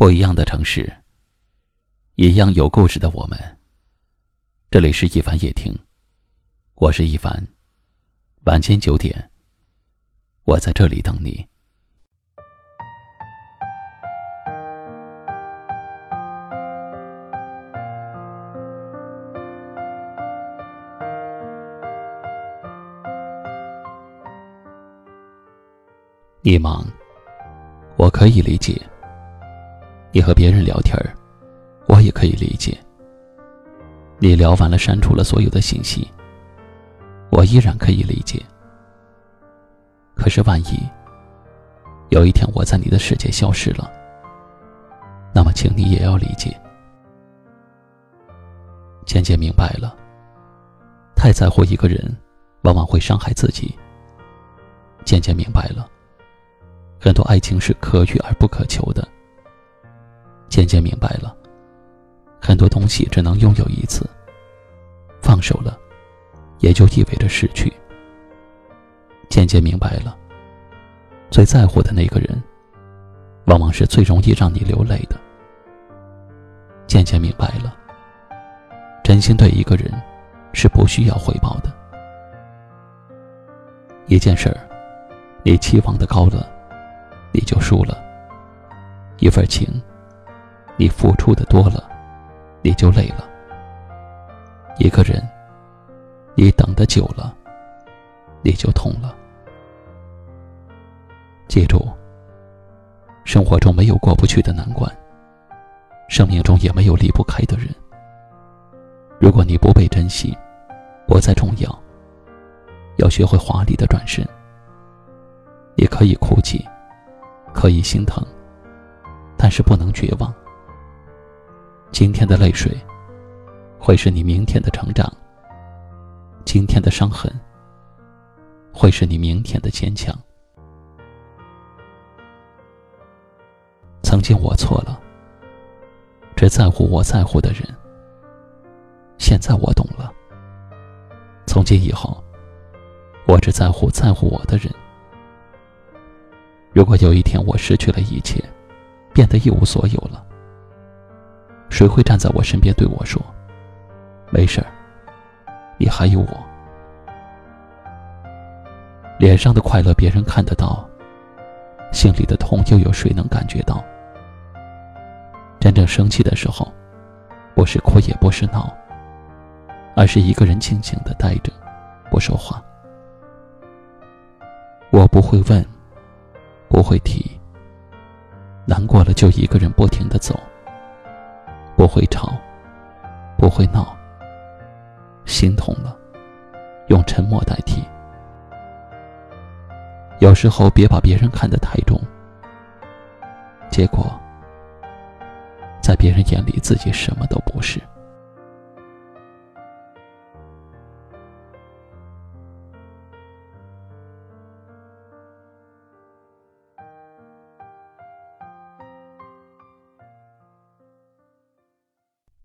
不一样的城市，一样有故事的我们。这里是一凡夜听，我是一凡。晚间九点，我在这里等你。你忙，我可以理解。你和别人聊天我也可以理解。你聊完了，删除了所有的信息，我依然可以理解。可是万一有一天我在你的世界消失了，那么请你也要理解。渐渐明白了，太在乎一个人，往往会伤害自己。渐渐明白了，很多爱情是可遇而不可求的。渐渐明白了，很多东西只能拥有一次。放手了，也就意味着失去。渐渐明白了，最在乎的那个人，往往是最容易让你流泪的。渐渐明白了，真心对一个人，是不需要回报的。一件事儿，你期望的高了，你就输了。一份情。你付出的多了，你就累了。一个人，你等的久了，你就痛了。记住，生活中没有过不去的难关，生命中也没有离不开的人。如果你不被珍惜，不再重要，要学会华丽的转身。也可以哭泣，可以心疼，但是不能绝望。今天的泪水，会是你明天的成长；今天的伤痕，会是你明天的坚强。曾经我错了，只在乎我在乎的人。现在我懂了，从今以后，我只在乎在乎我的人。如果有一天我失去了一切，变得一无所有了。谁会站在我身边对我说：“没事儿，你还有我。”脸上的快乐别人看得到，心里的痛又有谁能感觉到？真正生气的时候，不是哭也不是闹，而是一个人静静的待着，不说话。我不会问，不会提，难过了就一个人不停的走。不会吵，不会闹。心痛了，用沉默代替。有时候别把别人看得太重，结果在别人眼里自己什么都不是。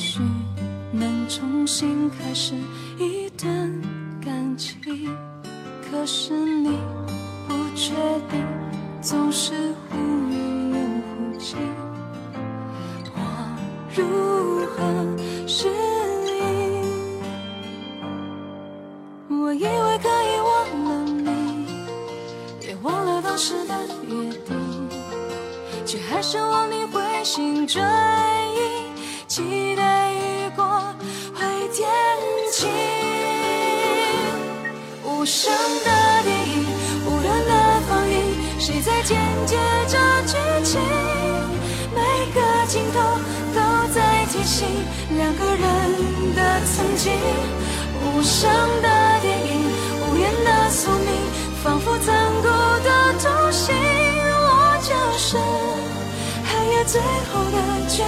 许能重新开始一段感情，可是你不确定，总是忽远又忽近，我如何适应？我以为可以忘了你，也忘了当时的约定，却还是望你回心转意，无声的电影，无端的放映，谁在剪接着剧情？每个镜头都在提醒两个人的曾经。无声的电影，无言的宿命，仿佛残酷的图形。我就是黑夜最后的决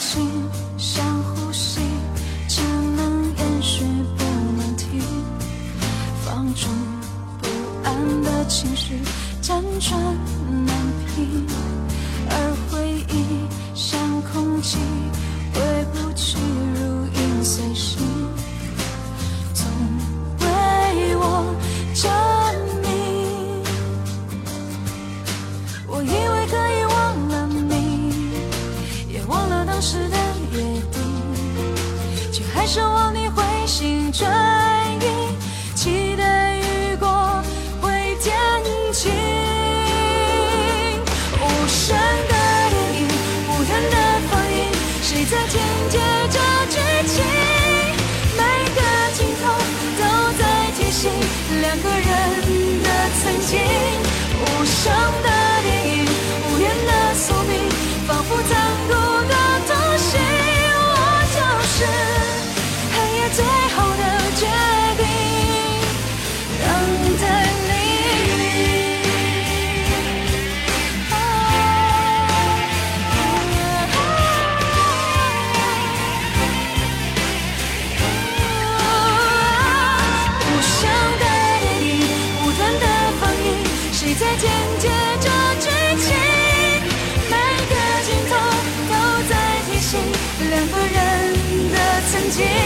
情像呼吸，只能延续，不能停。放纵不安的情绪，辗转难平，而回忆像空气。的。